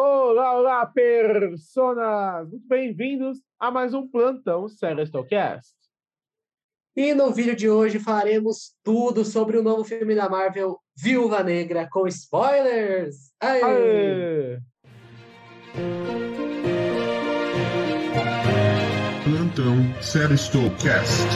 Olá, olá, personas! Muito bem-vindos a mais um plantão Celestocast. E no vídeo de hoje falaremos tudo sobre o novo filme da Marvel, Viúva Negra, com spoilers! Aê! Aê! Plantão Celestocast.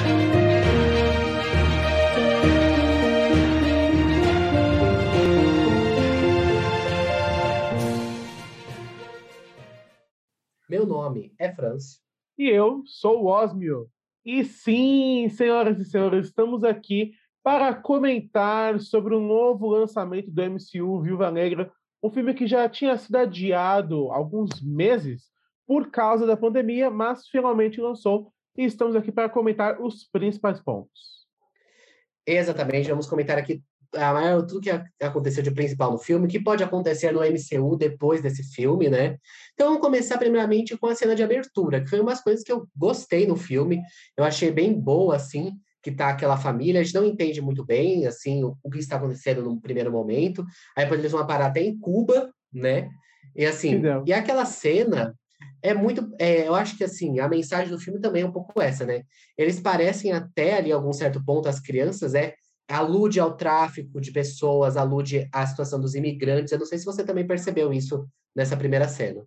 Meu nome é Franz. E eu sou o Osmio. E sim, senhoras e senhores, estamos aqui para comentar sobre o novo lançamento do MCU Viúva Negra, um filme que já tinha sido adiado alguns meses por causa da pandemia, mas finalmente lançou e estamos aqui para comentar os principais pontos. Exatamente, vamos comentar aqui a maior, tudo que aconteceu de principal no filme, que pode acontecer no MCU depois desse filme, né? Então vamos começar primeiramente com a cena de abertura, que foi umas coisas que eu gostei no filme, eu achei bem boa, assim, que tá aquela família, a gente não entende muito bem, assim, o, o que está acontecendo no primeiro momento, aí depois eles vão parar até em Cuba, né? E assim, e aquela cena é muito, é, eu acho que assim, a mensagem do filme também é um pouco essa, né? Eles parecem até ali, a algum certo ponto, as crianças, é alude ao tráfico de pessoas, alude à situação dos imigrantes. Eu não sei se você também percebeu isso nessa primeira cena.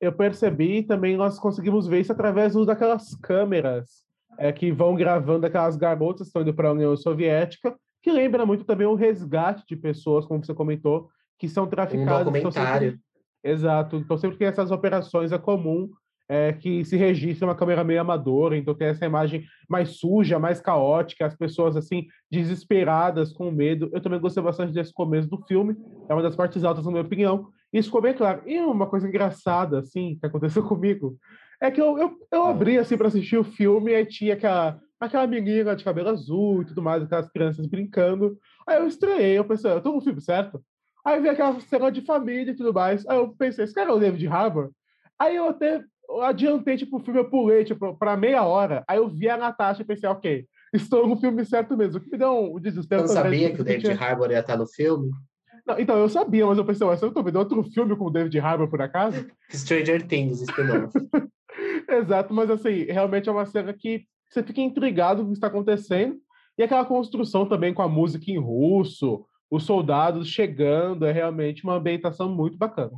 Eu percebi também nós conseguimos ver isso através do- daquelas câmeras é, que vão gravando aquelas garotas que estão indo para a União Soviética, que lembra muito também o resgate de pessoas, como você comentou, que são Um traficadas. Então, sempre- documentário. Exato. Então, sempre que essas operações é comum é, que se registre uma câmera meio amadora, então tem essa imagem mais suja, mais caótica, as pessoas assim, desesperadas, com medo. Eu também gostei bastante desse começo do filme, é uma das partes altas, na minha opinião. Isso ficou bem claro. E uma coisa engraçada, assim, que aconteceu comigo, é que eu, eu, eu abri, assim, para assistir o filme, e aí tinha aquela, aquela menina de cabelo azul e tudo mais, aquelas crianças brincando. Aí eu estranhei, eu pensei, eu tô no filme certo? Aí vi aquela cena de família e tudo mais. Aí eu pensei, esse cara é o David Harbour? Aí eu até eu adiantei, tipo, o filme, eu pulei, tipo, pra meia hora. Aí eu vi a Natasha e pensei, ok, estou no filme certo mesmo. O que me deu um desespero. Eu sabia que o eu David tinha- Harbour ia estar no filme. Não, então, eu sabia, mas eu pensei, ué, você não tô vendo outro filme com o David Harbour, por acaso? Stranger Things, spin-off. Exato, mas assim, realmente é uma cena que você fica intrigado com o que está acontecendo. E aquela construção também com a música em russo, os soldados chegando, é realmente uma ambientação muito bacana.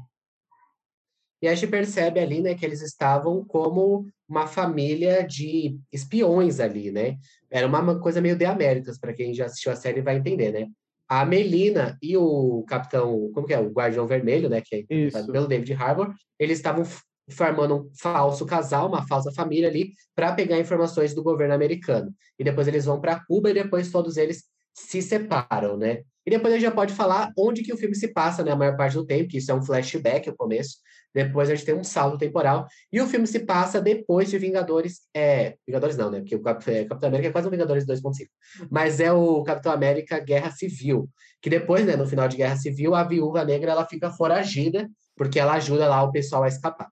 E a gente percebe ali, né, que eles estavam como uma família de espiões ali, né? Era uma coisa meio de Américas, para quem já assistiu a série vai entender, né? A Melina e o Capitão, como que é? O Guardião Vermelho, né, que é Isso. pelo David Harbour, eles estavam formando um falso casal, uma falsa família ali, para pegar informações do governo americano. E depois eles vão para Cuba e depois todos eles se separam, né? E depois a gente já pode falar onde que o filme se passa, né, a maior parte do tempo, que isso é um flashback, o começo. Depois a gente tem um salto temporal. E o filme se passa depois de Vingadores. É, Vingadores não, né? Porque o Cap- é, Capitão América é quase um Vingadores 2.5. Mas é o Capitão América Guerra Civil. Que depois, né, no final de Guerra Civil, a Viúva Negra ela fica foragida, porque ela ajuda lá o pessoal a escapar.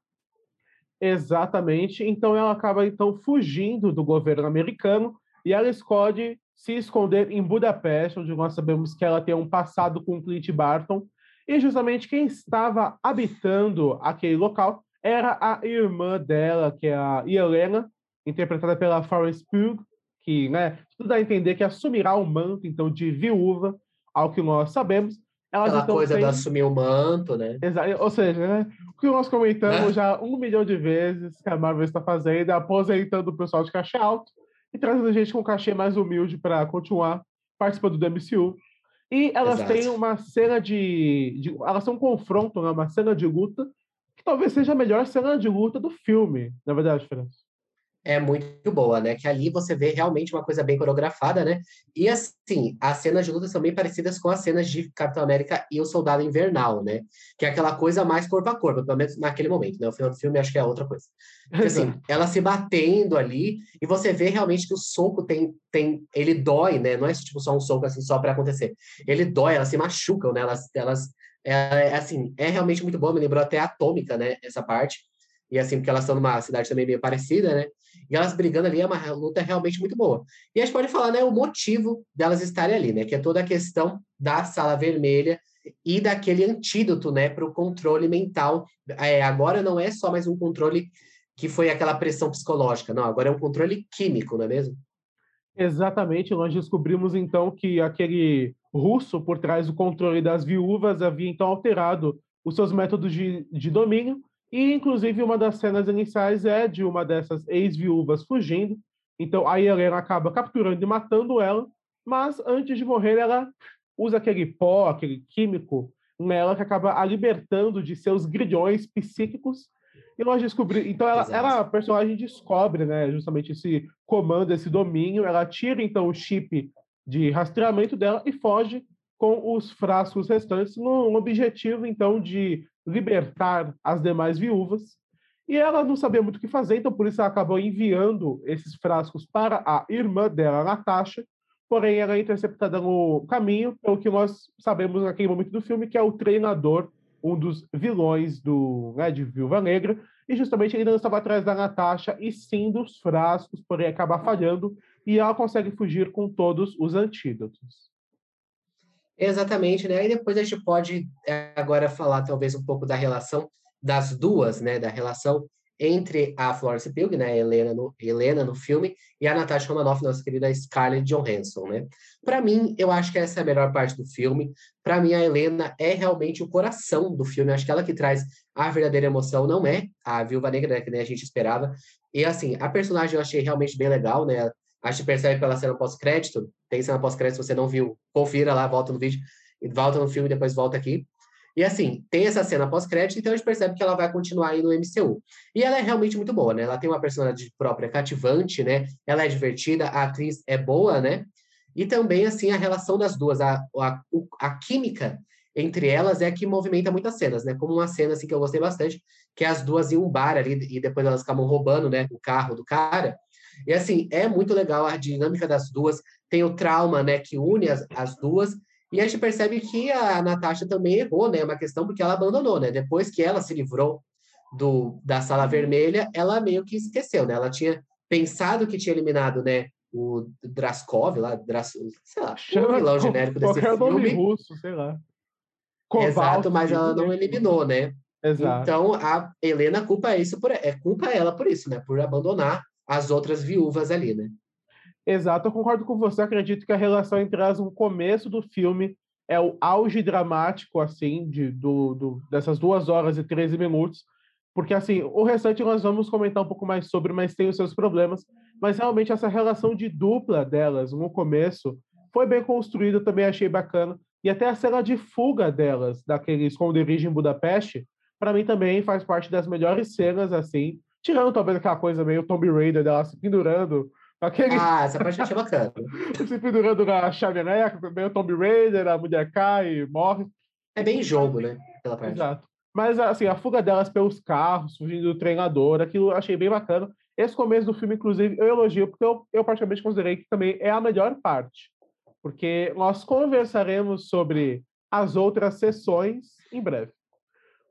Exatamente. Então ela acaba então fugindo do governo americano e ela escolhe se esconder em Budapeste, onde nós sabemos que ela tem um passado com Clint Barton. E justamente quem estava habitando aquele local era a irmã dela, que é a Helena, interpretada pela Florence Pugh, que, né, tudo dá a entender que assumirá o manto então de viúva, ao que nós sabemos. Elas Aquela então coisa têm- de assumir o manto, né? Exa- Ou seja, né, o que nós comentamos Né? já um milhão de vezes que a Marvel está fazendo é aposentando o pessoal de cachê alto e trazendo gente com cachê mais humilde para continuar participando do MCU. E elas Exato. têm uma cena de, de- Elas têm um confronto, né, uma cena de luta, que talvez seja a melhor cena de luta do filme, na verdade, França. É muito boa, né? Que ali você vê realmente uma coisa bem coreografada, né? E assim, as cenas de luta são bem parecidas com as cenas de Capitão América e o Soldado Invernal, né? Que é aquela coisa mais corpo a corpo, pelo menos naquele momento, né? O final do filme acho que é outra coisa. Porque, assim, ela se batendo ali e você vê realmente que o soco tem, tem ele dói, né? Não é tipo só um soco assim só para acontecer. Ele dói, elas se machucam, né? Elas, elas é, é, assim, é realmente muito bom, me lembrou até Atômica, né? Essa parte. E assim, porque elas estão numa cidade também meio parecida, né? E elas brigando ali é uma luta realmente muito boa. E a gente pode falar, né, o motivo delas estarem ali, né? Que é toda a questão da sala vermelha e daquele antídoto, né, para o controle mental. É, agora não é só mais um controle que foi aquela pressão psicológica, não, agora é um controle químico, não é mesmo? Exatamente, nós descobrimos então que aquele russo por trás do controle das viúvas havia então alterado os seus métodos de, de domínio, e inclusive uma das cenas iniciais é de uma dessas ex-viúvas fugindo, então a Helena acaba capturando e matando ela, mas antes de morrer ela usa aquele pó, aquele químico nela que acaba a libertando de seus grilhões psíquicos. E nós descobrimos. Então, ela, ela, a personagem descobre, né, justamente esse comando, esse domínio. Ela tira, então, o chip de rastreamento dela e foge com os frascos restantes, no objetivo, então, de libertar as demais viúvas. E ela não sabia muito o que fazer, então, por isso, ela acabou enviando esses frascos para a irmã dela, Natasha, porém ela é interceptada no caminho, pelo que nós sabemos naquele momento do filme, que é o treinador, um dos vilões do, né, de Viúva Negra, e justamente ele não estava atrás da Natasha, e sim dos frascos, porém acaba falhando, e ela consegue fugir com todos os antídotos. Exatamente, né? E depois a gente pode é, agora falar talvez um pouco da relação das duas, né? Da relação entre a Florence Pugh, né, Helena no, Helena no filme, e a Natasha Romanoff, nossa querida Scarlett Johansson, né? Para mim, eu acho que essa é a melhor parte do filme. Para mim, a Helena é realmente o coração do filme. acho que ela que traz a verdadeira emoção, não é a Viúva Negra, né, que nem a gente esperava. E assim, a personagem eu achei realmente bem legal, né? A gente percebe pela cena pós-crédito. Tem cena pós-crédito, se você não viu, confira lá, volta no vídeo, volta no filme, depois volta aqui. E assim, tem essa cena pós-crédito, então a gente percebe que ela vai continuar aí no MCU. E ela é realmente muito boa, né? Ela tem uma personalidade própria cativante, né? Ela é divertida, a atriz é boa, né? E também, assim, a relação das duas, a, a, a química entre elas é que movimenta muitas cenas, né? Como uma cena, assim, que eu gostei bastante, que é as duas em um bar ali, e depois elas acabam roubando, né, o carro do cara. E, assim, é muito legal a dinâmica das duas. Tem o trauma, né, que une as, as duas, e a gente percebe que a Natasha também errou, né? Uma questão porque ela abandonou, né? Depois que ela se livrou do, da sala uhum. vermelha, ela meio que esqueceu, né? Ela tinha pensado que tinha eliminado, né? O Draskov lá, Dras, sei lá, Chama, o vilão genérico desse filme. Nome russo, sei lá. Exato, mas ela não eliminou, né? Exato. Então a Helena culpa isso por é culpa ela por isso, né? Por abandonar as outras viúvas ali, né? Exato, eu concordo com você. Acredito que a relação entre elas no começo do filme é o auge dramático, assim, de, do, do, dessas duas horas e 13 minutos. Porque, assim, o restante nós vamos comentar um pouco mais sobre, mas tem os seus problemas. Mas, realmente, essa relação de dupla delas no começo foi bem construída, também achei bacana. E até a cena de fuga delas, daquele esconderijo em Budapeste, para mim também faz parte das melhores cenas, assim. Tirando talvez aquela coisa meio Tomb Raider dela se pendurando Aquele... Ah, essa parte achei bacana. Se pendurando na chaveneca, meio Tomb Raider, a mulher cai e morre. É bem jogo, né? Aquela parte. Exato. Mas, assim, a fuga delas pelos carros, fugindo do treinador, aquilo eu achei bem bacana. Esse começo do filme, inclusive, eu elogio, porque eu, eu praticamente considerei que também é a melhor parte. Porque nós conversaremos sobre as outras sessões em breve.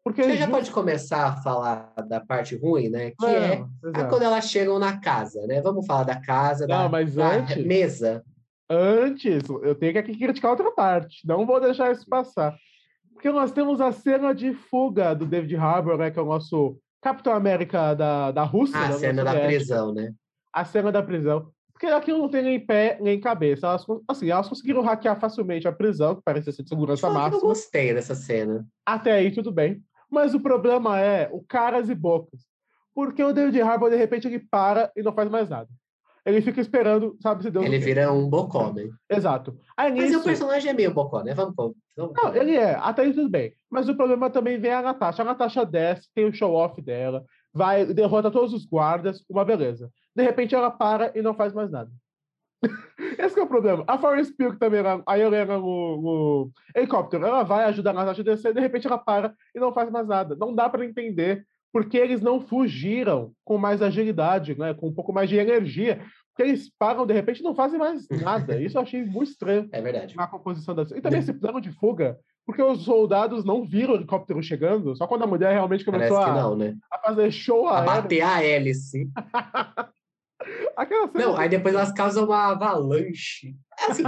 Porque Você já pode começar a falar da parte ruim, né? Que é, é quando elas chegam na casa, né? Vamos falar da casa, Não, da, mas da antes, mesa. Antes, eu tenho que aqui criticar outra parte. Não vou deixar isso passar. Porque nós temos a cena de fuga do David Harbour, né? Que é o nosso Capitão América da, da Rússia. A né, cena da prisão, né? A cena da prisão. Porque aquilo não tem nem pé nem cabeça. Elas, assim, elas conseguiram hackear facilmente a prisão, que parece ser de segurança máxima. Eu não gostei dessa cena. Até aí, tudo bem. Mas o problema é o caras e bocas. Porque o David Harbour, de repente, ele para e não faz mais nada. Ele fica esperando, sabe se Deus. Ele vira um bocó, né? Exato. Aí, Mas nisso... o personagem é meio bocó, né? Vamos, vamos, Não, ele é. Até aí tudo bem. Mas o problema também vem a Natasha. A Natasha desce, tem o show-off dela, vai, derrota todos os guardas, uma beleza. De repente ela para e não faz mais nada. Esse é o problema. A Florence Pugh também, a Helena no, no helicóptero, ela vai ajudar a Natasha a descer, de repente ela para e não faz mais nada. Não dá para entender porque eles não fugiram com mais agilidade, né, com um pouco mais de energia. Porque eles param, de repente, não fazem mais nada. Isso eu achei muito estranho. É verdade. Na composição da... E também esse plano de fuga, porque os soldados não viram o helicóptero chegando, só quando a mulher realmente começou a, não, né? a fazer show a bater a hélice. Não, aí depois elas causam uma avalanche. É assim,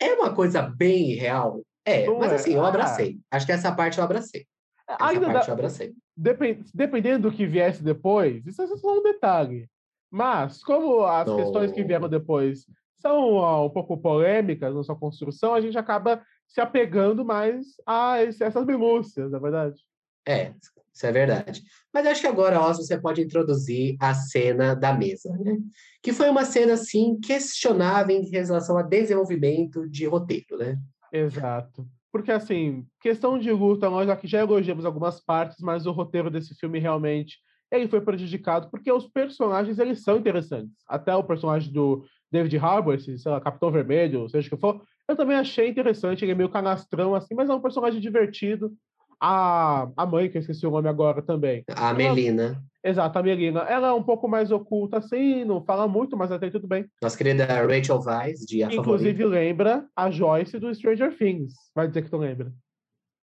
é uma coisa bem real. É, Não mas é? assim, eu Ah. abracei. Acho que essa parte eu abracei. Essa Ainda parte dá, eu abracei. depen- dependendo do que viesse depois, isso é só um detalhe. Mas, como as Não. questões que vieram depois são ah, um pouco polêmicas na sua construção, a gente acaba se apegando mais a esse- essas minúcias, na verdade. É, isso é verdade. Mas acho que agora, Oz, você pode introduzir a cena da mesa, né? Que foi uma cena, assim, questionável em relação a desenvolvimento de roteiro, né? Exato. Porque, assim, questão de luta, nós aqui já elogiamos algumas partes, mas o roteiro desse filme realmente ele foi prejudicado porque os personagens eles são interessantes. Até o personagem do David Harbour, esse, sei lá, Capitão Vermelho, seja o que for, eu também achei interessante. Ele é meio canastrão, assim, mas é um personagem divertido. A, a mãe, que eu esqueci o nome agora também. A Melina, Exato, a Melina. Ela é um pouco mais oculta, assim, não fala muito, mas até tudo bem. nossa querida Rachel Weisz, de A Favorita, Inclusive lembra a Joyce do Stranger Things. Vai dizer que tu lembra.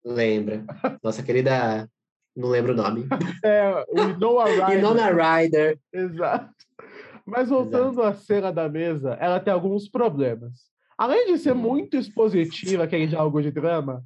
lembra. Nossa querida, não lembro o nome. É, o Noah Ryder. Winona Ryder. Exato. Mas voltando à cena da mesa, ela tem alguns problemas. Além de ser muito expositiva, aquele diálogo de drama,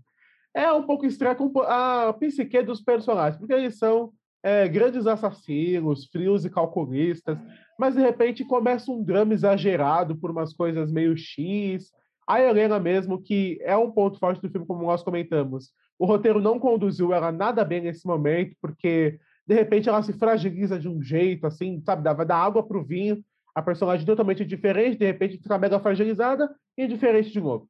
é um pouco estranha com a psique dos personagens, porque eles são é, grandes assassinos, frios e calculistas, mas de repente começa um drama exagerado por umas coisas meio X. A Helena mesmo, que é um ponto forte do filme, como nós comentamos, o roteiro não conduziu ela nada bem nesse momento, porque de repente ela se fragiliza de um jeito, assim, sabe? Dá- Vai dar água pro vinho, a personagem totalmente diferente, de repente fica mega fragilizada e diferente de novo.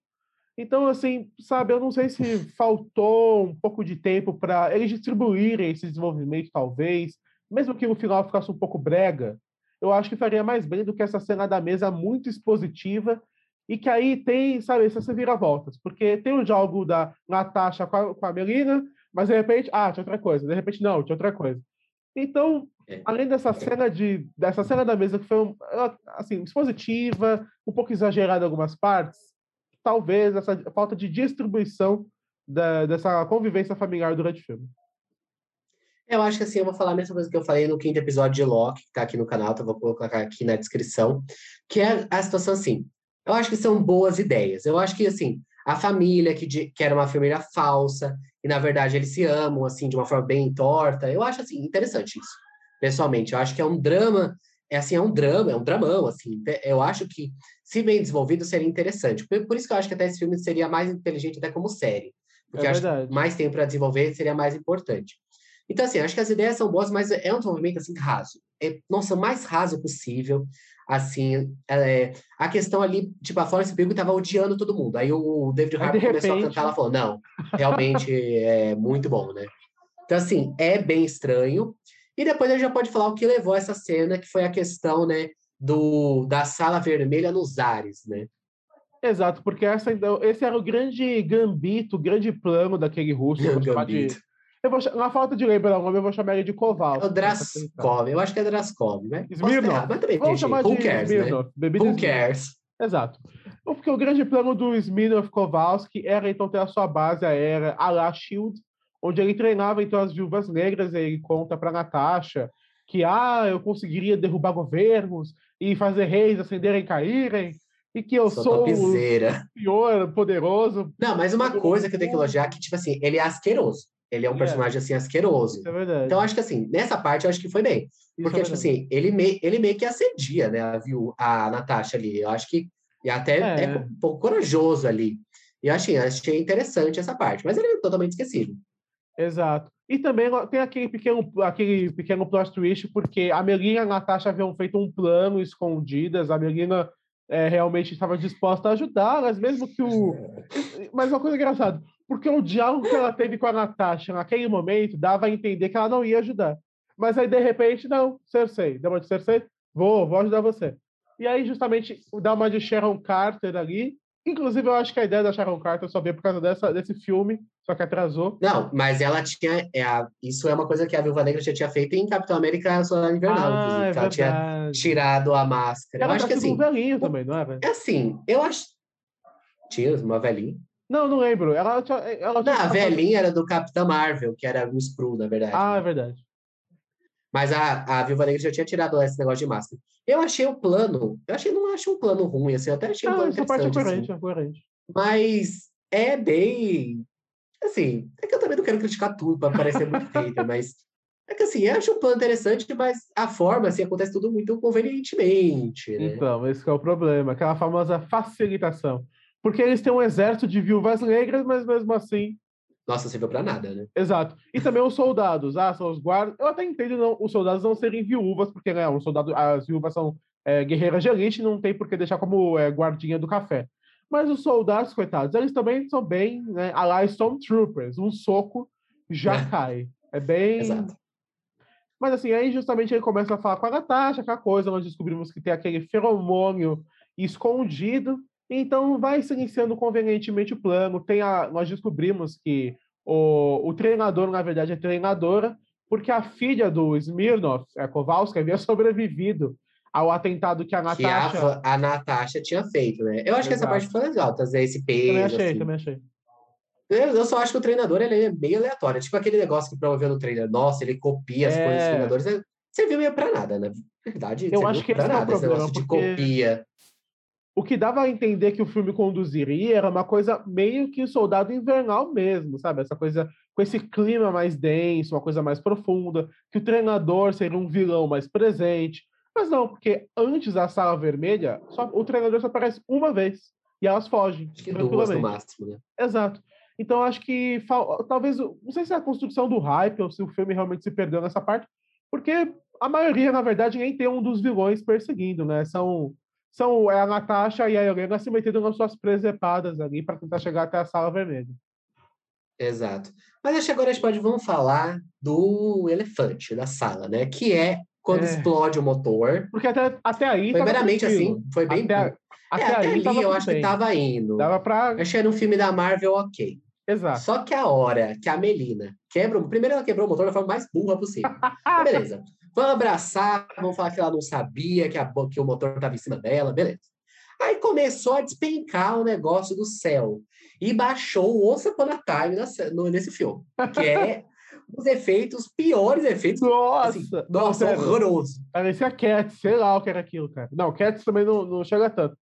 Então, assim, sabe, eu não sei se faltou um pouco de tempo para eles distribuírem esse desenvolvimento, talvez, mesmo que no final ficasse um pouco brega, eu acho que faria mais bem do que essa cena da mesa muito expositiva e que aí tem, sabe, essas viravoltas, porque tem o diálogo da Natasha com a, com a Melina, mas de repente, ah, tinha outra coisa, de repente não, tinha outra coisa. Então, É. além dessa cena de dessa cena da mesa que foi assim expositiva, um pouco exagerada em algumas partes, talvez essa falta de distribuição da- dessa convivência familiar durante o filme. Eu acho que assim, eu vou falar a mesma coisa que eu falei no quinto episódio de Loki, que tá aqui no canal, então vou colocar aqui na descrição, que é a situação assim. Eu acho que são boas ideias. Eu acho que, assim, a família, que, de- que era uma família falsa, e na verdade eles se amam, assim, de uma forma bem torta, eu acho, assim, interessante isso. Pessoalmente, eu acho que é um drama, é assim, é um drama, é um dramão, assim. Eu acho que, se bem desenvolvido, seria interessante. Por, por isso que eu acho que até esse filme seria mais inteligente até como série. Porque É acho que mais tempo para desenvolver seria mais importante. Então, assim, acho que as ideias são boas, mas é um desenvolvimento, assim, raso. É, nossa, o mais raso possível. Assim, é, a questão ali, tipo, a Florence Pugh estava odiando todo mundo. Aí o David Harbour começou a repente- cantar, ela falou, não, realmente é muito bom, né? Então, assim, é bem estranho. E depois a gente já pode falar o que levou a essa cena, que foi a questão, né, do, da sala vermelha nos ares, né? Exato, porque essa, então, esse era o grande gambito, o grande plano daquele russo. eu vou chamar de- Gambito. eu vou, na falta de lembrar o nome, eu vou chamar ele de Koval. É o Draskov, eu acho que é Draskov, né? Smirnov. errar, mas também, Vamos chamar who de cares, né? Smirnoff, bebida Who cares? Exato. Porque o grande plano do Smirnov Kowalski era então ter a sua base aérea a la Shield, onde ele treinava então as viúvas negras, e ele conta para Natasha que ah, eu conseguiria derrubar governos e fazer reis ascenderem e caírem, e que eu Sou sou o senhor poderoso. Não, mas uma coisa que eu tenho que elogiar é que, tipo assim, ele é asqueroso. Ele é um é. personagem, assim, asqueroso. Isso é verdade. Então, acho que, assim, nessa parte, eu acho que foi bem. Isso é Porque, tipo assim, ele, me, ele meio que assedia, né, a, viu, a Natasha ali. Eu acho que e até É. é. um pouco corajoso ali. E eu achei, achei interessante essa parte. Mas ele é totalmente esquecido. Exato. E também tem aquele pequeno, aquele pequeno plot twist, porque a Melina e a Natasha haviam feito um plano escondidas, a Melina eh, realmente estava disposta a ajudá-las, mesmo que o. Mas uma coisa engraçada, porque o diálogo que ela teve com a Natasha naquele momento dava a entender que ela não ia ajudar. Mas aí, de repente, não, Cersei, dá uma de Cersei, vou, vou ajudar você. E aí, justamente, dá uma de Sharon Carter ali. Inclusive, eu acho que a ideia da Sharon Carter só veio por causa dessa, desse filme, só que atrasou. Não, mas ela tinha. É isso é uma coisa que a Viúva Negra já tinha feito em Capitão América Soldado Invernal, Ah, inclusive. é ela tinha tirado a máscara. Ela eu acho tá que sendo assim. velhinho também, não é, velho? É assim, eu acho. Tinha uma velhinha. Não, não lembro. Ela tinha. Ela Não, tinha a velhinha era do Capitão Marvel, que era o Spru, na verdade. Ah, é né? verdade. Mas a, a Viúva Negra já tinha tirado esse negócio de máscara. Eu achei o plano, eu achei, não acho um plano ruim, assim, eu até achei um Ah, plano essa parte é interessante, coerente, assim. é coerente. Mas é bem. Assim, é que eu também não quero criticar tudo para parecer muito hater, mas é que assim, eu acho o plano interessante, mas a forma, assim, acontece tudo muito convenientemente, né? Então, esse é o problema, aquela famosa facilitação. Porque eles têm um exército de viúvas negras, mas mesmo assim. Nossa, serviu para nada, né? Exato. E também os soldados, ah, são os guardas. Eu até entendo não, os soldados não serem viúvas, porque né, um soldado, as viúvas são é, guerreiras de elite, não tem por que deixar como é, guardinha do café. Mas os soldados, coitados, eles também são bem, né, a lá Stormtroopers. Um soco já é. cai. É bem. Exato. Mas assim, aí justamente ele começa a falar com a Natasha, aquela coisa, nós descobrimos que tem aquele feromônio escondido, então vai se iniciando convenientemente o plano. Tem a, nós descobrimos que o, o treinador, na verdade, é treinadora, porque a filha do Smirnov, a Kowalski, havia sobrevivido ao atentado que a Natasha... Que a, a Natasha tinha feito, né? Eu acho Exato. que essa parte foi legal, trazer esse peso. Também achei, assim. também achei. Eu só acho que o treinador ele é meio aleatório. Tipo aquele negócio que promoveu no trailer. Nossa, ele copia as é... coisas dos treinadores. Você viu meio pra nada, na verdade. Eu acho que esse nada, é o problema, de copia. O que dava a entender que o filme conduziria era uma coisa meio que soldado invernal mesmo, sabe? Essa coisa com esse clima mais denso, uma coisa mais profunda, que o treinador seria um vilão mais presente. Mas não, porque antes da sala vermelha, só, o treinador só aparece uma vez. E elas fogem. Acho que duas no máximo, né? Exato. Então, acho que talvez, não sei se é a construção do hype ou se o filme realmente se perdeu nessa parte, porque a maioria, na verdade, nem tem um dos vilões perseguindo, né? São, são é a Natasha e a Helena se metendo nas suas presepadas ali para tentar chegar até a sala vermelha. Exato. Mas acho que agora a gente pode vamos falar do elefante da sala, né? Que é quando é. explode o motor. Porque até, até aí. Foi meramente assim, foi bem. Até, é, até, até ali eu acho bem. que tava indo. Dava pra. Achei era um filme da Marvel ok. Exato. Só que a hora que a Melina quebra. Primeiro ela quebrou o motor da forma mais burra possível. beleza. Vamos abraçar, vamos falar que ela não sabia que, a, que o motor estava em cima dela, beleza. Aí começou a despencar o negócio do céu. E baixou o Once Upon a Time nesse filme. Que é os efeitos, piores efeitos. Nossa! Assim, nossa, horroroso. Parecia Cats, sei lá o que era aquilo, cara. Não, Cats também não, não chega tanto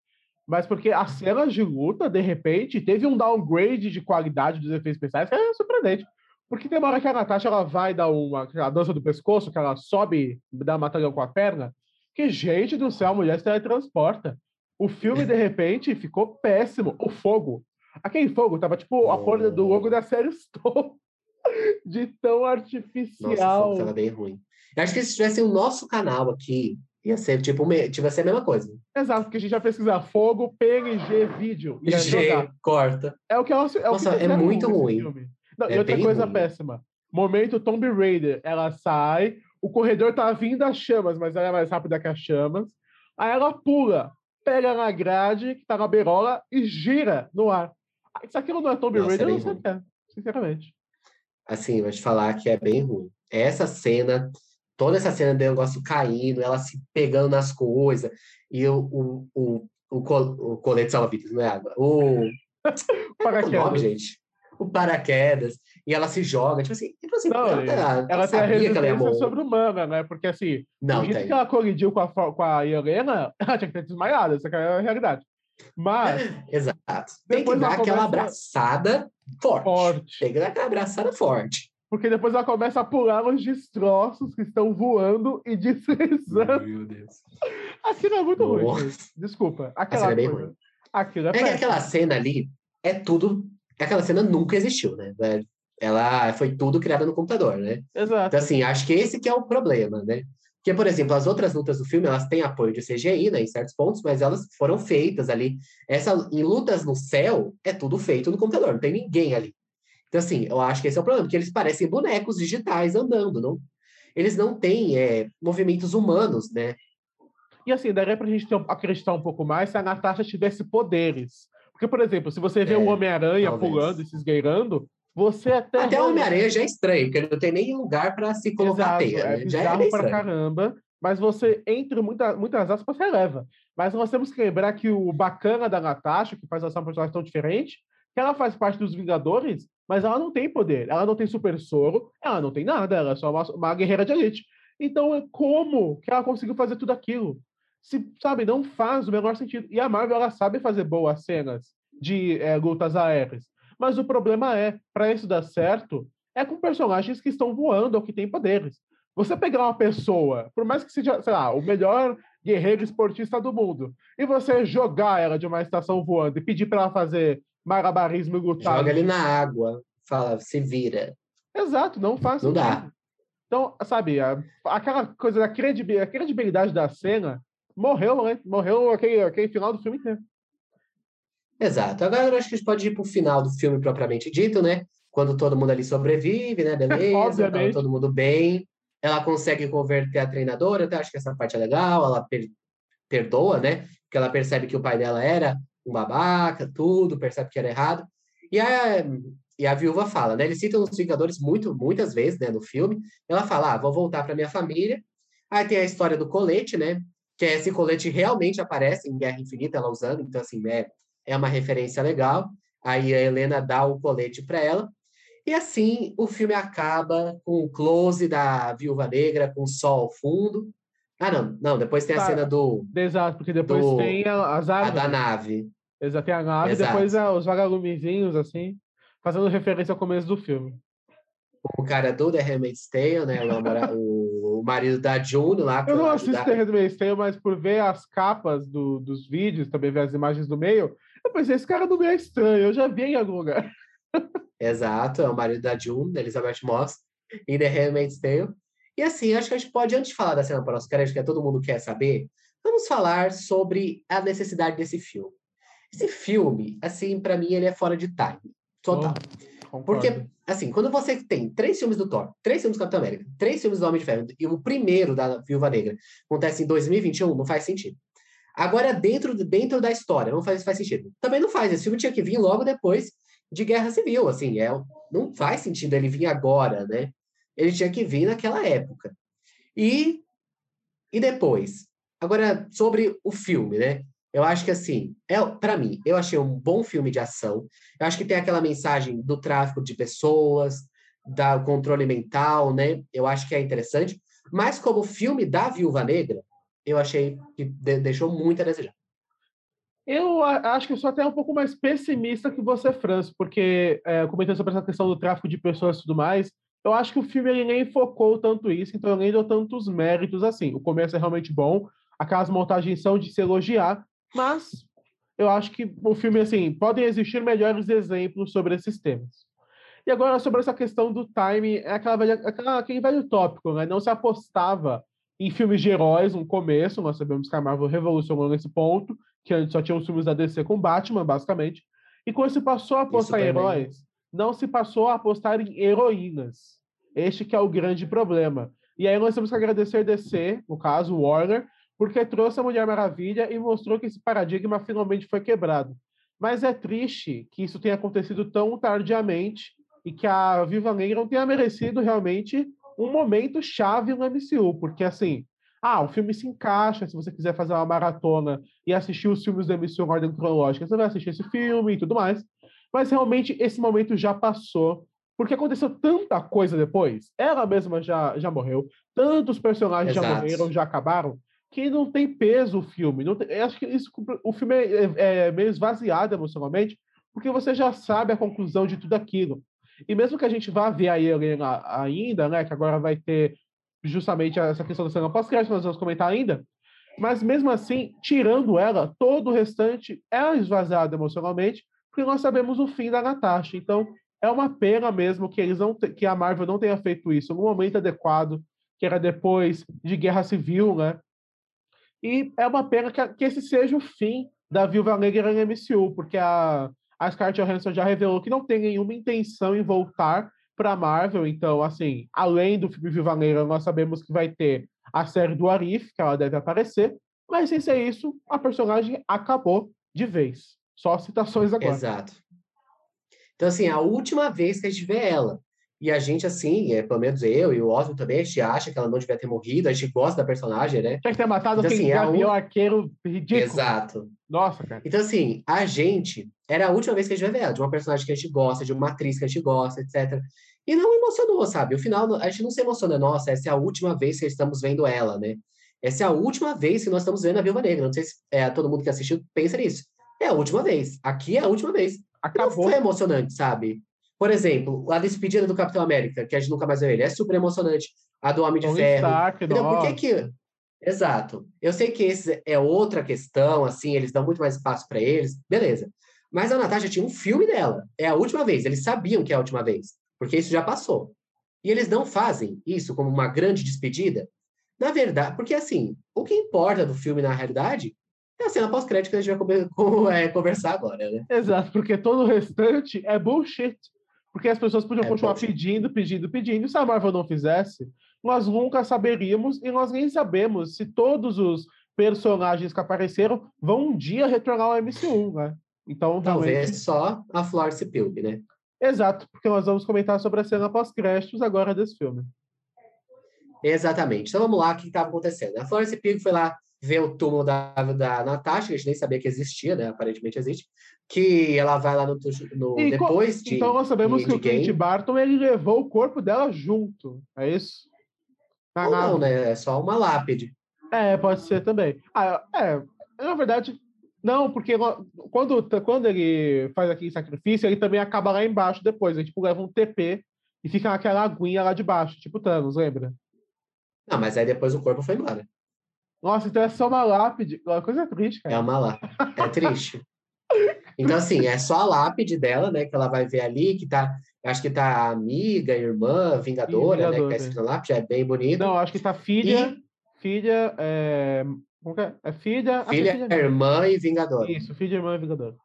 mas porque as cenas de luta, de repente, teve um downgrade de qualidade dos efeitos especiais que é surpreendente. Porque tem uma hora que a Natasha ela vai dar uma a dança do pescoço, que ela sobe, dá matadão com a perna, que, gente do céu, a mulher se teletransporta. O filme, de repente, ficou péssimo. O fogo. Aquele fogo tava tipo a cor do logo da série Stone. De tão artificial. Nossa, tava bem ruim. Eu acho que se tivesse o nosso canal aqui, Ia ser tipo, tive ser a mesma coisa. Exato, porque a gente vai pesquisar fogo, PNG, vídeo. E G, corta. É o que ela. É Nossa, é muito ruim. Não, é e outra coisa ruim. péssima. Momento Tomb Raider. Ela sai, o corredor tá vindo as chamas, mas ela é mais rápida que as chamas. Aí ela pula, pega na grade, que tá na berola, e gira no ar. Se aquilo não é Tomb Nossa, Raider, é eu não sei o que é, sinceramente. Assim, vou te falar que é bem ruim. Essa cena toda essa cena do negócio caindo, ela se pegando nas coisas, e o, o, o, o, col, o colete salva-vidas, não é água? O. paraquedas. É o nome, gente? O paraquedas. E ela se joga, tipo assim, tipo assim não, ela, ela, ela tem a resistência sobre-humana, né? Porque assim, não, o jeito que ela colidiu com a, com a Helena, ela tinha que ter desmaiado, essa é a realidade. Mas. Exato. Tem que dar aquela abraçada forte. forte. Tem que dar aquela abraçada forte porque depois ela começa a pular os destroços que estão voando e deslizando. Meu Deus. Aquilo é muito Nossa. ruim. Desculpa. Aquela é bem ruim. Aquilo é, é que aquela cena ali é tudo. Aquela cena nunca existiu, né? Ela foi tudo criada no computador, né? Exato. Então, assim, acho que esse que é o problema, né? Porque, por exemplo, as outras lutas do filme, elas têm apoio de CGI, né, em certos pontos, mas elas foram feitas ali. Essa, em lutas no céu, é tudo feito no computador, não tem ninguém ali. Então, assim, eu acho que esse é o problema, porque eles parecem bonecos digitais andando, não? Eles não têm é, movimentos humanos, né? E assim, daria pra gente acreditar um pouco mais se a Natasha tivesse poderes. Porque, por exemplo, se você vê é, o Homem-Aranha pulando e se esgueirando, você até. Até o Homem-Aranha já é estranho, porque não tem nem lugar para se colocar Exato, teia. Né? É já é pra caramba, mas você, entre muita, muitas aspas, você leva. Mas nós temos que lembrar que o bacana da Natasha, que faz essa personagem tão diferente, que ela faz parte dos Vingadores, mas ela não tem poder, ela não tem super soro, ela não tem nada, ela é só uma, uma guerreira de elite. Então, é como que ela conseguiu fazer tudo aquilo? Se, sabe, não faz o menor sentido. E a Marvel, ela sabe fazer boas cenas de é, lutas aéreas. Mas o problema é, para isso dar certo, é com personagens que estão voando ou que têm poderes. Você pegar uma pessoa, por mais que seja, sei lá, o melhor guerreiro esportista do mundo, e você jogar ela de uma estação voando e pedir para ela fazer malabarismo e lutar. Joga ele na água, fala, se vira. Exato, não faz Não dá. Então, sabe, a- aquela coisa da credibilidade, credibilidade da cena morreu, né? Morreu aquele, aquele final do filme inteiro. Exato. Agora eu acho que a gente pode ir pro final do filme propriamente dito, né? Quando todo mundo ali sobrevive, né? Beleza, tá todo mundo bem. Ela consegue converter a treinadora, até acho que essa parte é legal, ela per- perdoa, né? Porque ela percebe que o pai dela era um babaca, tudo, percebe que era errado. E a, e a viúva fala, né? Eles citam os Vingadores muito, muitas vezes, né, no filme. Ela fala, ah, vou voltar para minha família. Aí tem a história do colete, né? Que esse colete realmente aparece em Guerra Infinita, ela usando, então, assim, é, é uma referência legal. Aí a Helena dá o colete para ela. E assim, o filme acaba com o close da Viúva Negra, com o sol ao fundo. Ah, não, não, depois tem a Tá. cena do, Exato, porque depois Do- tem a- as a da nave. Exato, tem a nave, Exato. depois a- os vagalumezinhos, assim, fazendo referência ao começo do filme. O cara do The Handmaid's Tale, né? O, o- marido da June lá. Eu não assisto ajudar- The Handmaid's Tale, mas por ver as capas do- dos vídeos, também ver as imagens do meio, pensei, esse cara do meio é estranho, eu já vi em algum lugar. Exato, é o marido da June, da Elizabeth Moss, em The Handmaid's Tale. E assim, acho que a gente pode, antes de falar da cena pós-crédito, que todo mundo quer saber, vamos falar sobre a necessidade desse filme. Esse filme, assim, para mim, ele é fora de time. Total. Concordo. Porque, assim, quando você tem três filmes do Thor, três filmes do Capitão América, três filmes do Homem de Ferro e o primeiro da Viúva Negra acontece em 2021, não faz sentido. Agora, dentro, dentro da história, não faz, faz sentido. Também não faz. Esse filme tinha que vir logo depois de Guerra Civil, assim, é, não faz sentido ele vir agora, né? Ele tinha que vir naquela época. E, e depois? Agora, sobre o filme, né? Eu acho que, assim, é, para mim, eu achei um bom filme de ação. Eu acho que tem aquela mensagem do tráfico de pessoas, da controle mental, né? Eu acho que é interessante. Mas como filme da Viúva Negra, eu achei que de- deixou muito a desejar. Eu acho que eu sou até um pouco mais pessimista que você, Franz, porque, é, comentando sobre essa questão do tráfico de pessoas e tudo mais, eu acho que o filme ele nem focou tanto isso, então nem deu tantos méritos assim. O começo é realmente bom, aquelas montagens são de se elogiar, mas eu acho que o filme, assim, podem existir melhores exemplos sobre esses temas. E agora, sobre essa questão do time, é aquela velha, aquela, aquele velho tópico, né? Não se apostava em filmes de heróis no começo, nós sabemos que a Marvel revolucionou nesse ponto, que antes só tinha os filmes da DC com Batman, basicamente. E quando se passou a apostar em também. heróis, não se passou a apostar em heroínas. Este que é o grande problema. E aí nós temos que agradecer DC, no caso Warner, porque trouxe a Mulher Maravilha e mostrou que esse paradigma finalmente foi quebrado. Mas é triste que isso tenha acontecido tão tardiamente e que a Viva Negra não tenha merecido realmente um momento chave no MCU, porque assim, ah, o filme se encaixa, se você quiser fazer uma maratona e assistir os filmes do MCU em ordem cronológica, você vai assistir esse filme e tudo mais, mas realmente esse momento já passou, porque aconteceu tanta coisa depois, ela mesma já, já morreu, tantos personagens já Exato. morreram, já acabaram, que não tem peso o filme. Não tem- eu acho que isso, o filme é, é- é meio esvaziado emocionalmente, porque você já sabe a conclusão de tudo aquilo. E mesmo que a gente vá ver a Helena ainda, né, que agora vai ter justamente essa questão da cena pós-crédito, nós vamos comentar ainda, mas mesmo assim, tirando ela, todo o restante é esvaziado emocionalmente, porque nós sabemos o fim da Natasha. Então, é uma pena mesmo que eles não que a Marvel não tenha feito isso no momento adequado, que era depois de Guerra Civil, né? E é uma pena que, que esse seja o fim da Viúva Negra no MCU, porque a, a Scarlett Johansson já revelou que não tem nenhuma intenção em voltar para Marvel. Então, assim, além do filme Viúva Negra, nós sabemos que vai ter a série do Arif, que ela deve aparecer. Mas sem ser isso, a personagem acabou de vez. Só citações agora. Exato. Então, assim, a última vez que a gente vê ela. E a gente, assim, é, pelo menos eu e o Osmo também, a gente acha que ela não devia ter morrido, a gente gosta da personagem, né? Tinha que ter matado Então, quem assim, é Gavião ú- Arqueiro ridículo. Exato. Nossa, cara. Então, assim, a gente. Era a última vez que a gente vai ver ela, de uma personagem que a gente gosta, de uma atriz que a gente gosta, etc. E não emocionou, sabe? O final, a gente não se emociona. Nossa, essa é a última vez que estamos vendo ela, né? Essa é a última vez que nós estamos vendo a Viúva Negra. Não sei se é, todo mundo que assistiu pensa nisso. É a última vez. Aqui é a última vez. Acabou. Não foi emocionante, sabe? Por exemplo, a despedida do Capitão América, que a gente nunca mais viu ele, é super emocionante. A do Homem de Tony Ferro. Entendeu? Por que que... Exato. Eu sei que esse é outra questão, assim, eles dão muito mais espaço para eles, beleza. Mas a Natasha tinha um filme dela. É a última vez. Eles sabiam que é a última vez, porque isso já passou. E eles não fazem isso como uma grande despedida. Na verdade, porque assim, o que importa do filme na realidade é a cena pós-crédito que a gente vai é, conversar agora, né? Exato, porque todo o restante é bullshit. Porque as pessoas podiam É continuar pedindo, pedindo, pedindo. Se a Marvel não fizesse, nós nunca saberíamos e nós nem sabemos se todos os personagens que apareceram vão um dia retornar ao MCU, né? Então, Talvez realmente. só a Florence Pugh, né? Exato, porque nós vamos comentar sobre a cena pós-créditos agora desse filme. Exatamente. Então vamos lá, o que estava acontecendo? A Florence Pugh foi lá ver o túmulo da, da Natasha, que a gente nem sabia que existia, né? Aparentemente existe. Que ela vai lá no, no E depois de. então nós sabemos que o Endgame. Barton ele levou o corpo dela junto. É isso? Na Ou não, nave. né? É só uma lápide. É, pode ser também. Ah, é, na verdade, não, porque quando, quando ele faz aquele sacrifício, ele também acaba lá embaixo depois. Ele tipo, leva um TP e fica naquela aguinha lá de baixo, tipo Thanos, lembra? Não, mas aí depois o corpo foi embora. Nossa, então é só uma lápide. Uma coisa triste, É cara. uma lápide. É triste. Então, assim, é só a lápide dela, né? Que ela vai ver ali, que tá. Acho que tá amiga, irmã, vingadora, né? Que tá é. escrito na lápide, é bem bonito. Não, acho que tá filha, filha, é... Como que é? É filha... é Filha, mesmo. irmã e vingadora. Isso, filha, irmã e vingador.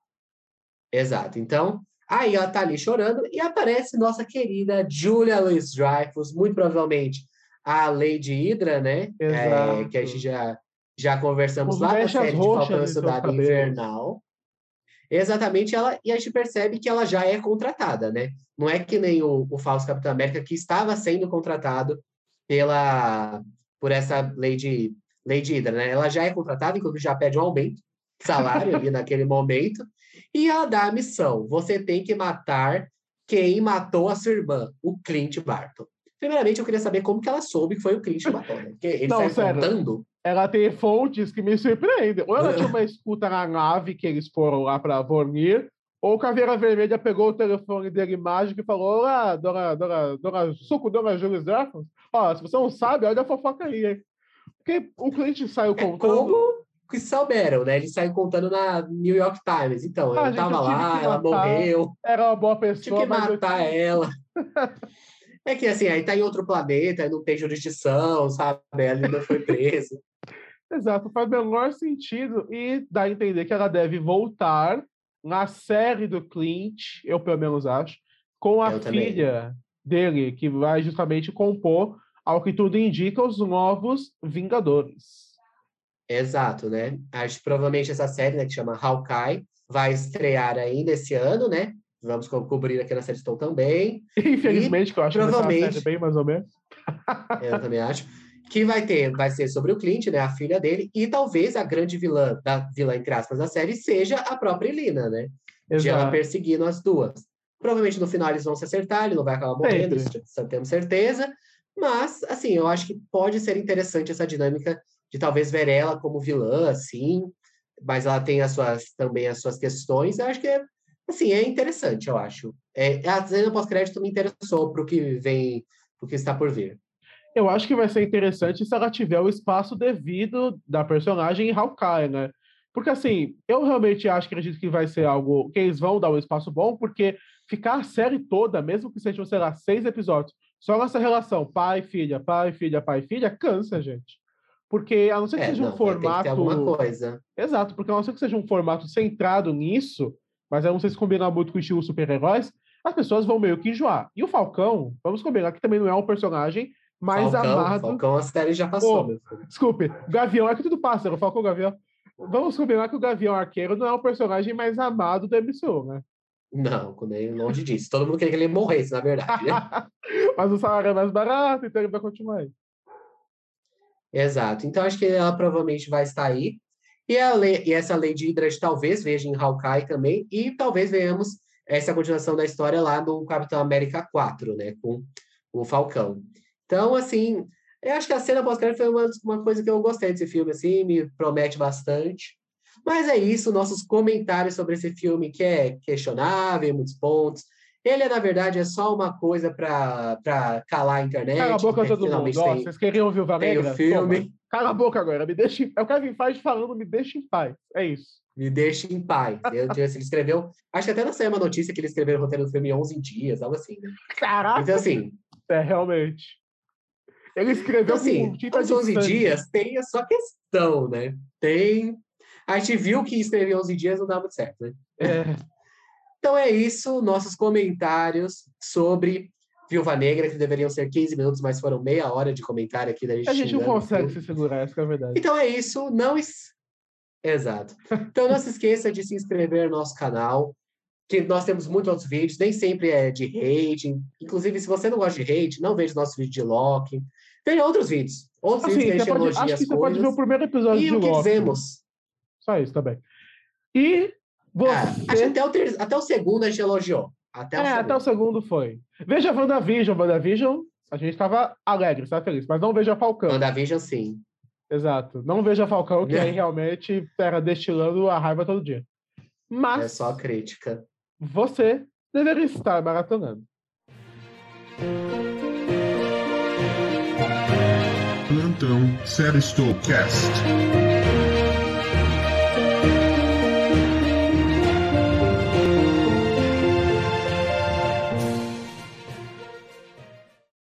Exato. Então, aí ela tá ali chorando e aparece nossa querida Julia Louis Dreyfus, muito provavelmente a Lady Hydra, né? É, que a gente já, já conversamos Os lá na mechas série de Falcão Cidade. Invernal. Exatamente, ela, e a gente percebe que ela já é contratada, né? Não é que nem o, o falso Capitão América que estava sendo contratado pela por essa Lady, Lady Hydra, né? Ela já é contratada, inclusive já pede um aumento de salário ali naquele momento, e ela dá a missão: você tem que matar quem matou a sua irmã, o Clint Barton. Primeiramente, eu queria saber como que ela soube que foi o Clint que matou, né? Porque ele Não, sério. contando. Ela tem fontes que me surpreendem. Ou ela tinha uma escuta na nave que eles foram lá para Vormir, ou Caveira Vermelha pegou o telefone dele mágico e falou: Olá, dona, dona, dona Suco, dona Julius Dreyfus. Ó, se você não sabe, olha a fofoca aí, hein? Porque o cliente saiu É contando. como que souberam, né? Ele saiu contando na New York Times. Então, Ah, eu gente, tava eu lá, ela matar. morreu, Era uma boa tive pessoa, que mas eu matar ela. É que assim, aí tá em outro planeta, aí não tem jurisdição, sabe? Ela ainda foi presa. Exato, faz o menor sentido e dá a entender que ela deve voltar na série do Clint, eu pelo menos acho, com a Eu também. filha dele, que vai justamente compor, ao que tudo indica, os novos Vingadores. Exato, né? Acho que provavelmente essa série, né, que chama Hawkeye, vai estrear ainda esse ano, né? Vamos co- cobrir aqui na série Stone também. Infelizmente, que eu acho que vai ser uma provavelmente- série bem mais ou menos. Eu também acho. Que vai ter, vai ser sobre o Clint, né? A filha dele, e talvez a grande vilã, da vilã, entre aspas, da série, seja a própria Elina, né? de ela Exato. perseguindo as duas. Provavelmente no final eles vão se acertar, ele não vai acabar morrendo, Sempre. isso temos certeza. Mas, assim, eu acho que pode ser interessante essa dinâmica de talvez ver ela como vilã, assim, mas ela tem as suas, também as suas questões. Eu acho que é, assim, é interessante, eu acho. É, a cena pós-crédito me interessou para o que vem, para o que está por vir. Eu acho que vai ser interessante se ela tiver o espaço devido da personagem em Hawkeye, né? Porque, assim, eu realmente acho, acredito que vai ser algo que eles vão dar um espaço bom, porque ficar a série toda, mesmo que sejam, sei lá, seis episódios, só nessa relação pai, filha, pai, filha, pai, filha, cansa, gente. Porque, a não ser que É, seja não, um formato. alguma coisa. Exato, porque a não ser que seja um formato centrado nisso, mas eu não sei se combinar muito com o estilo super-heróis, as pessoas vão meio que enjoar. E o Falcão, vamos combinar que também não é um personagem mais Falcão, amado. Falcão, a série já passou, filho. Desculpe, Gavião é que tudo pássaro, o Falcão Gavião. Vamos combinar que o Gavião Arqueiro não é o personagem mais amado do MCU, né? Não, nem longe disso. Todo mundo queria que ele morresse, na verdade, né? Mas o salário é mais barato, então ele vai continuar aí. Exato. Então, acho que ela provavelmente vai estar aí. E, a Le- e essa Lady Hydra talvez veja em Hawkeye também. E talvez venhamos essa continuação da história lá no Capitão América 4, né? Com o Falcão. Então, assim, eu acho que a cena pós-crédito foi uma, uma coisa que eu gostei desse filme, assim, me promete bastante. Mas é isso, nossos comentários sobre esse filme que é questionável em muitos pontos. Ele, na verdade, é só uma coisa para calar a internet. Cala a boca porque todo mundo. Ó, tem- vocês queriam ouvir o tem Negra? o filme. Toma. Cala a boca agora. Me deixa... em- É o Kevin Feige falando, me deixa em paz. É isso. Me deixe em paz. Eu, ele escreveu. Acho que até não saiu uma notícia que ele escreveu o roteiro do filme em 11 dias, algo assim, né? Caraca! Então, assim, É, realmente. Ele escreveu então, assim com tinta os de 11 sangue. dias tem a sua questão, né? Tem. A gente viu que escrever 11 dias não dá muito certo, né? É, Então é isso, nossos comentários sobre Viúva Negra, que deveriam ser 15 minutos, mas foram meia hora de comentário aqui da gente. a gente não consegue filme. se segurar, essa que é a verdade. Então é isso, não es... Exato. Então não se esqueça de se inscrever no nosso canal, que nós temos muitos outros vídeos, nem sempre é de hate. Inclusive, se você não gosta de hate, não veja nosso vídeo de Loki. Veja outros vídeos. Outros Assim, vídeos que a você gente pode, acho que você pode ver o primeiro episódio E de o que Loki. dizemos? Só isso também. E você. Ah, acho que até o, ter... até o segundo a gente elogiou. Até o é, segundo. até o segundo foi. Veja WandaVision. WandaVision, a gente estava alegre, estava feliz. Mas não veja Falcão. WandaVision, sim. Exato. Não veja Falcão, que aí realmente era destilando a raiva todo dia. Mas É só crítica. você deveria estar maratonando. Plantão Série Stopcast.